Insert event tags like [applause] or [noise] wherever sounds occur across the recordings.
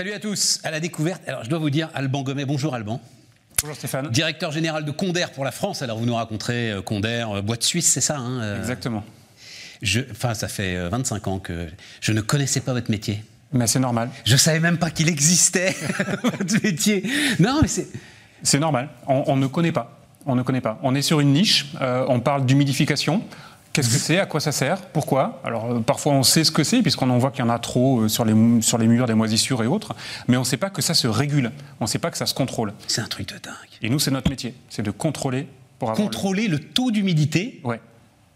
Salut à tous, à la découverte. Alors, je dois vous dire, Alban Gomet, bonjour Alban. Bonjour Stéphane. Directeur général de Condé pour la France. Alors, vous nous raconterez euh, Condé, euh, boîte suisse, c'est ça hein, euh, Exactement. je, Enfin, ça fait euh, 25 ans que je ne connaissais pas votre métier. Mais c'est normal. Je savais même pas qu'il existait, [laughs] votre métier. Non, mais c'est. C'est normal. On, on ne connaît pas. On ne connaît pas. On est sur une niche. euh, on parle d'humidification. Qu'est-ce que c'est? À quoi ça sert? Pourquoi? Alors euh, parfois on sait ce que c'est puisqu'on en voit qu'il y en a trop euh, sur les, mou- sur les murs des moisissures et autres, mais on ne sait pas que ça se régule. On ne sait pas que ça se contrôle. C'est un truc de dingue. Et nous c'est notre métier, c'est de contrôler pour avoir le- Contrôler le taux d'humidité Ouais,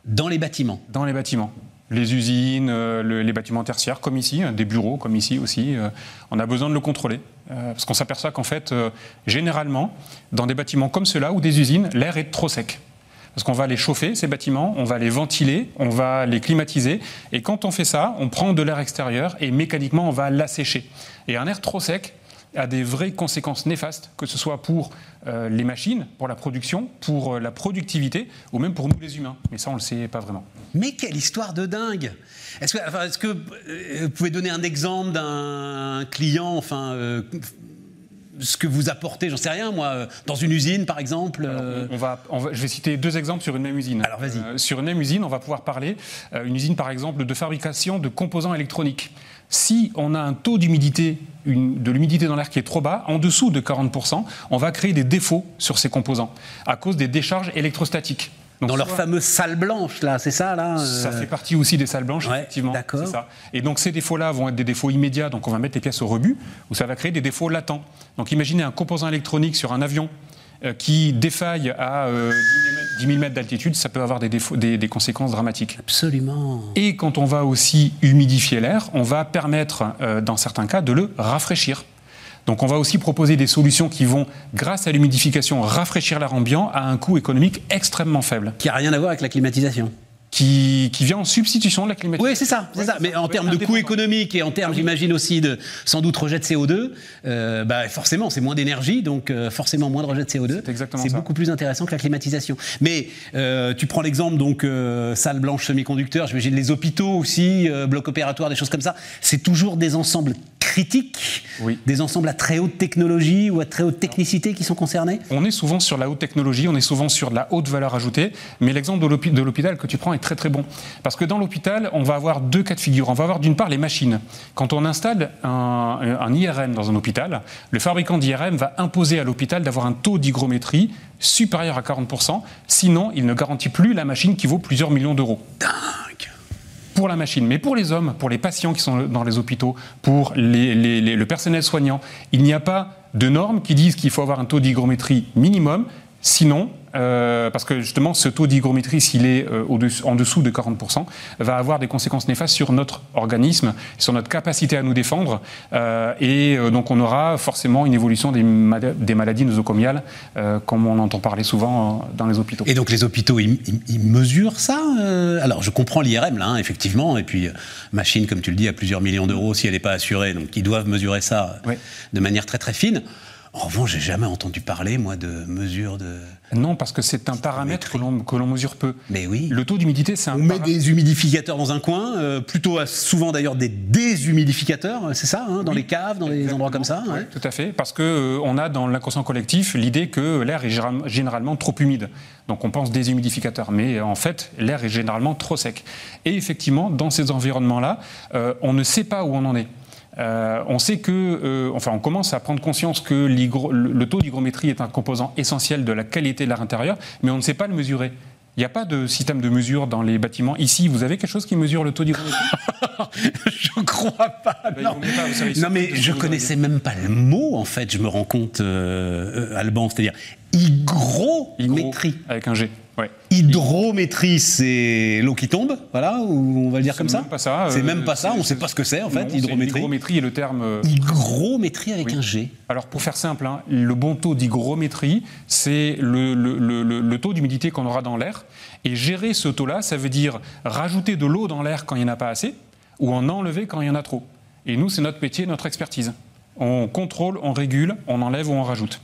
dans les bâtiments. dans les bâtiments. Les usines, euh, le- les bâtiments tertiaires, comme ici, hein, des bureaux, comme ici aussi, on a besoin de le contrôler. Parce qu'on s'aperçoit qu'en fait, généralement, dans des bâtiments comme ceux-là ou des usines, l'air est trop sec. Parce qu'on va les chauffer, ces bâtiments, on va les ventiler, on va les climatiser. Et quand on fait ça, on prend de l'air extérieur et mécaniquement, on va l'assécher. Et un air trop sec a des vraies conséquences néfastes, que ce soit pour euh, les machines, pour la production, pour euh, la productivité, ou même pour nous les humains. Mais ça, on ne le sait pas vraiment. Mais quelle histoire de dingue Est-ce que, euh, vous pouvez donner un exemple d'un client, enfin, ce que vous apportez, j'en sais rien, moi, euh, dans une usine, par exemple euh, On va, on va- je vais citer deux exemples sur une même usine. Alors, vas-y. Euh, sur une même usine, on va pouvoir parler euh, une usine par exemple de fabrication de composants électroniques. Si on a un taux d'humidité, de l'humidité dans l'air qui est trop bas, en dessous de 40%, on va créer des défauts sur ces composants à cause des décharges électrostatiques. Donc, Dans leur soit- fameuse salle blanche, là, c'est ça, là ça euh, fait partie aussi des salles blanches, Ouais, effectivement. d'accord. ça. Et donc ces défauts-là vont être des défauts immédiats, donc on va mettre les pièces au rebut, ou ça va créer des défauts latents. Donc imaginez un composant électronique sur un avion euh, qui défaille à euh, 10 000 mètres d'altitude, ça peut avoir des, défauts- des- des conséquences dramatiques. Absolument. Et quand on va aussi humidifier l'air, on va permettre, euh, dans certains cas, de le rafraîchir. Donc on va aussi proposer des solutions qui vont, grâce à l'humidification, rafraîchir l'air ambiant à un coût économique extrêmement faible, Qui a rien à voir avec la climatisation. qui, qui vient en substitution de la climatisation. Oui, c'est ça, c'est Ouais, ça. Mais ça. en termes de coûts indépendant. économiques et en termes, j'imagine aussi de sans doute rejet de CO2, euh, bah forcément, c'est moins d'énergie, donc euh, forcément moins de rejet de CO2. C'est exactement C'est ça. beaucoup plus intéressant que la climatisation. Mais euh, tu prends l'exemple donc euh, salle blanche semi-conducteur, j'imagine les hôpitaux aussi, euh, blocs opératoires, des choses comme ça. C'est toujours des ensembles critiques, Oui. des ensembles à très haute technologie ou à très haute technicité qui sont concernés? On est souvent sur la haute technologie, on est souvent sur la haute valeur ajoutée, mais l'exemple de l'hôpital que tu prends est très très bon. Parce que dans l'hôpital, on va avoir deux cas de figure. On va avoir d'une part les machines. Quand on installe un, un IRM dans un hôpital, le fabricant d'IRM va imposer à l'hôpital d'avoir un taux d'hygrométrie supérieur à 40%, sinon il ne garantit plus la machine qui vaut plusieurs millions d'euros Dingue. Pour la machine, mais pour les hommes, pour les patients qui sont dans les hôpitaux, pour le personnel soignant, il n'y a pas de normes qui disent qu'il faut avoir un taux d'hygrométrie minimum. Sinon, euh, parce que justement, ce taux d'hygrométrie, s'il est euh, en dessous de 40%, va avoir des conséquences néfastes sur notre organisme, sur notre capacité à nous défendre. euh, et donc, on aura forcément une évolution des, mala- des maladies nosocomiales, comme on entend parler souvent dans les hôpitaux. Et donc les hôpitaux, ils, mesurent ça Alors je comprends l'IRM là, hein, effectivement, et puis machine, comme tu le dis, à plusieurs millions d'euros si elle n'est pas assurée, donc ils doivent mesurer ça de manière très très fine. En revanche, j'ai jamais entendu parler moi de mesure de. Non, parce que c'est un paramètre que l'on que l'on mesure peu. Mais oui. Le taux d'humidité, c'est un On met des humidificateurs dans un coin, euh, plutôt souvent d'ailleurs des déshumidificateurs, c'est ça, hein, dans les caves, dans les endroits comme ça. Oui, ouais. tout à fait, parce que euh, on a dans l'inconscient collectif l'idée que l'air est général- généralement trop humide. Donc on pense déshumidificateur, mais euh, en fait l'air est généralement trop sec. Et effectivement, dans ces environnements-là, euh, on ne sait pas où on en est. Euh, on sait que, euh, enfin, on commence à prendre conscience que le, taux d'hygrométrie est un composant essentiel de la qualité de l'air intérieur, mais on ne sait pas le mesurer. Il n'y a pas de système de mesure dans les bâtiments. Ici, vous avez quelque chose qui mesure le taux d'hygrométrie? [laughs] Je crois pas. Ben, non. pas, savez, mais je vous connaissais même pas le mot en fait. Je me rends compte, euh, Alban, c'est-à-dire hygrométrie. Hygro, Avec un G. Ouais. Hydrométrie, c'est l'eau qui tombe, voilà, ou on va le dire comme ça même C'est euh, même pas ça, on ne sait pas ce que c'est en fait, Non, hydrométrie. Est le terme. euh, Hygrométrie avec Oui. un G. Alors pour faire simple, hein, le bon taux d'hygrométrie, c'est le, le- le- le- le taux d'humidité qu'on aura dans l'air. Et gérer ce taux-là, ça veut dire rajouter de l'eau dans l'air quand il n'y en a pas assez, ou en enlever quand il y en a trop. Et nous, c'est notre métier, notre expertise. On contrôle, on régule, on enlève ou on rajoute.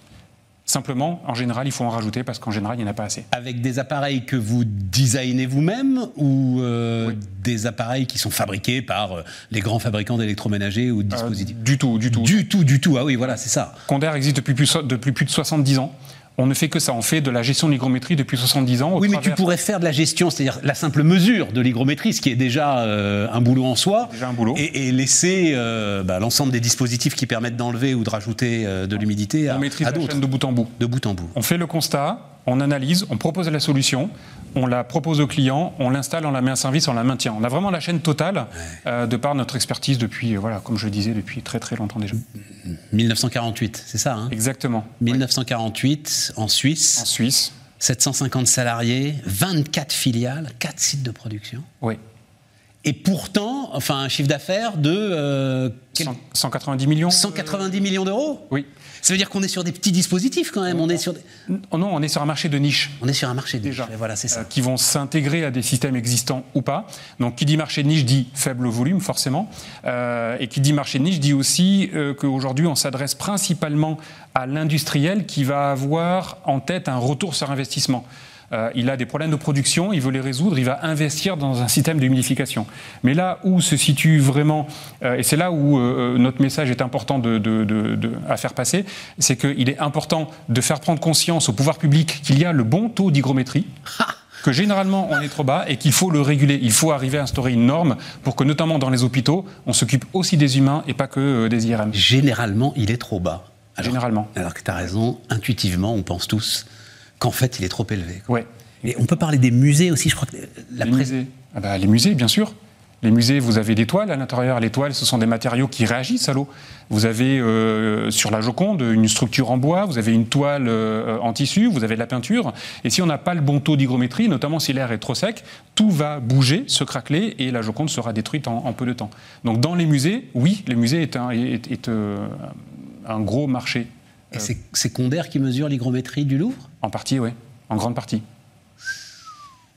Simplement, en général, il faut en rajouter parce qu'en général, il n'y en a pas assez. Avec des appareils que vous designez vous-même ou euh, des appareils qui sont fabriqués par euh, les grands fabricants d'électroménagers ou de dispositifs? Du tout, du tout. Du tout, du tout. Ah oui, voilà, c'est ça. Condair existe depuis plus, depuis plus de 70 ans. On ne fait que ça, on fait de la gestion de l'hygrométrie depuis 70 ans. Oui, mais tu pourrais faire de la gestion, c'est-à-dire la simple mesure de l'hygrométrie, ce qui est déjà euh, un boulot en soi, déjà un boulot. Et, laisser euh, bah, l'ensemble des dispositifs qui permettent d'enlever ou de rajouter euh, de l'humidité à, on maîtrise à de bout en bout. De bout en bout. On fait le constat, on analyse, on propose la solution, on la propose au client, on l'installe, on la met en service, on la maintient. On a vraiment la chaîne totale euh, de par notre expertise depuis, euh, voilà, comme je le disais, depuis très très longtemps déjà. 1948, c'est ça hein? Exactement. 1948 en Suisse. En Suisse. 750 salariés, 24 filiales, 4 sites de production. Oui. Et pourtant, enfin, un chiffre d'affaires de... 190 euh, millions 190 millions d'euros Oui. Ça veut dire qu'on est sur des petits dispositifs quand même. On est sur non, on est sur un marché de niche. On est sur un marché de Déjà. niche. Voilà, c'est ça. Euh, qui vont s'intégrer à des systèmes existants ou pas. Donc, qui dit marché de niche dit faible volume, forcément. Euh, et qui dit marché de niche dit aussi euh, qu'aujourd'hui, on s'adresse principalement à l'industriel qui va avoir en tête un retour sur investissement. Euh, il a des problèmes de production, il veut les résoudre, il va investir dans un système d'humidification. Mais là où se situe vraiment, euh, et c'est là où euh, notre message est important à faire passer, c'est qu'il est important de faire prendre conscience au pouvoir public qu'il y a le bon taux d'hygrométrie [laughs] que généralement on est trop bas et qu'il faut le réguler. Il faut arriver à instaurer une norme pour que, notamment dans les hôpitaux, on s'occupe aussi des humains et pas que des IRM. Généralement, il est trop bas. généralement. Alors que tu as raison, intuitivement, on pense tous qu'en fait, il est trop élevé. Ouais. Et on peut parler des musées aussi, je crois que la les, musées. Ah bah, les musées, bien sûr. Les musées, vous avez des toiles à l'intérieur. Les toiles, ce sont des matériaux qui réagissent à l'eau. Vous avez euh, sur la Joconde une structure en bois, vous avez une toile euh, en tissu, vous avez de la peinture. Et si on n'a pas le bon taux d'hygrométrie, notamment si l'air est trop sec, tout va bouger, se craqueler et la Joconde sera détruite en, peu de temps. Donc dans les musées, oui, les musées est un, est, euh, un gros marché. Et c'est Condair qui mesure l'hygrométrie du Louvre? En partie, oui. En grande partie.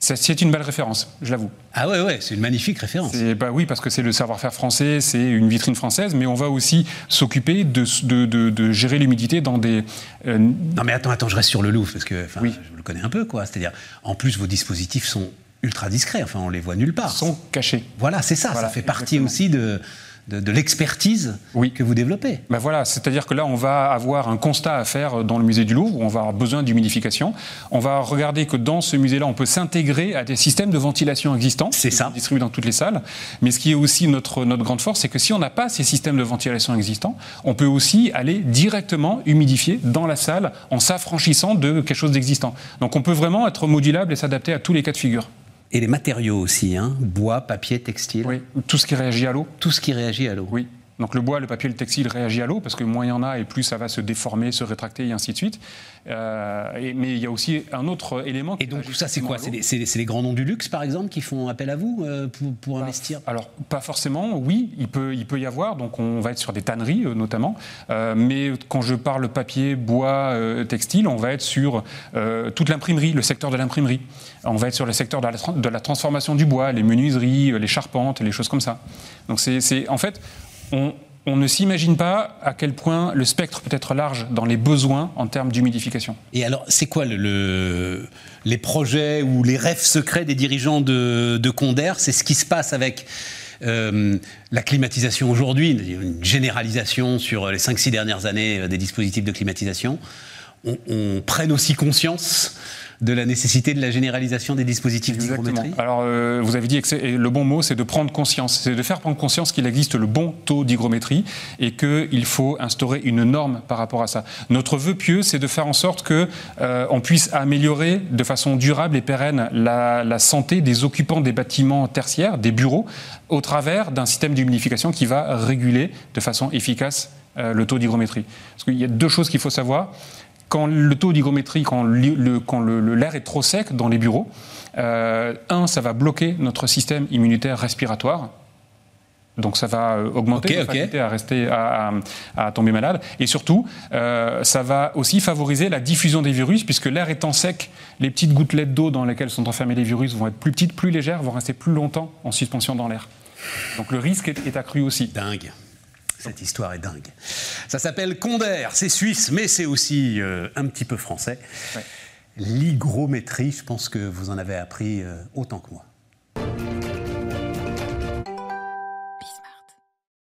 C'est une belle référence, je l'avoue. Ah ouais, ouais, c'est une magnifique référence. Bah oui, parce que c'est le savoir-faire français, c'est une vitrine française, mais on va aussi s'occuper de, de, de, gérer l'humidité dans des... Euh, non mais attends, attends, je reste sur le Louvre, parce que oui. je le connais un peu, quoi. C'est-à-dire, en plus, vos dispositifs sont ultra discrets, enfin, on les voit nulle part. Ils sont cachés. Voilà, c'est ça, ça fait partie aussi de de, l'expertise que vous développez. Ben voilà, c'est-à-dire que là, on va avoir un constat à faire dans le musée du Louvre, où on va avoir besoin d'humidification. On va regarder que dans ce musée-là, on peut s'intégrer à des systèmes de ventilation existants. C'est ça. Distribués dans toutes les salles. Mais ce qui est aussi notre, notre grande force, c'est que si on n'a pas ces systèmes de ventilation existants, on peut aussi aller directement humidifier dans la salle en s'affranchissant de quelque chose d'existant. Donc on peut vraiment être modulable et s'adapter à tous les cas de figure. Et les matériaux aussi, hein bois, papier, textile. Oui, tout ce qui réagit à l'eau. Tout ce qui réagit à l'eau. Oui. Donc le bois, le papier, le textile réagit à l'eau parce que moins il y en a et plus ça va se déformer, se rétracter et ainsi de suite. Euh, mais il y a aussi un autre élément. et donc tout ça, c'est quoi? C'est les, grands noms du luxe, par exemple, qui font appel à vous euh, pour, investir? Alors pas forcément. Oui, il peut, il peut y avoir. Donc on va être sur des tanneries euh, notamment. mais quand je parle papier, bois, textile, on va être sur toute l'imprimerie, le secteur de l'imprimerie. On va être sur le secteur de la, de la transformation du bois, les menuiseries, les charpentes, les choses comme ça. Donc c'est en fait on, ne s'imagine pas à quel point le spectre peut être large dans les besoins en termes d'humidification. Et alors, c'est quoi le, les projets ou les rêves secrets des dirigeants de, de C'est ce qui se passe avec euh, la climatisation aujourd'hui, une généralisation sur les 5-6 dernières années euh, des dispositifs de climatisation. On, on prenne aussi conscience de la nécessité de la généralisation des dispositifs d'hygrométrie Alors, euh, vous avez dit que le bon mot, c'est de prendre conscience. C'est de faire prendre conscience qu'il existe le bon taux d'hygrométrie et qu'il faut instaurer une norme par rapport à ça. Notre vœu pieux, c'est de faire en sorte que euh, on puisse améliorer de façon durable et pérenne la, santé des occupants des bâtiments tertiaires, des bureaux, au travers d'un système d'humidification qui va réguler de façon efficace euh, le taux d'hygrométrie. Parce qu'il y a deux choses qu'il faut savoir quand le taux d'hygrométrie, quand l'air est trop sec dans les bureaux, euh, un, ça va bloquer notre système immunitaire respiratoire. Donc ça va euh, augmenter la facilité à rester à, tomber malade. Et surtout, euh, ça va aussi favoriser la diffusion des virus, puisque l'air étant sec, les petites gouttelettes d'eau dans lesquelles sont enfermés les virus vont être plus petites, plus légères, vont rester plus longtemps en suspension dans l'air. Donc le risque est, est accru aussi. Dingue. Cette histoire est dingue. Ça s'appelle Condère, c'est suisse, mais c'est aussi euh, un petit peu français. L'hygrométrie, je pense que vous en avez appris euh, autant que moi.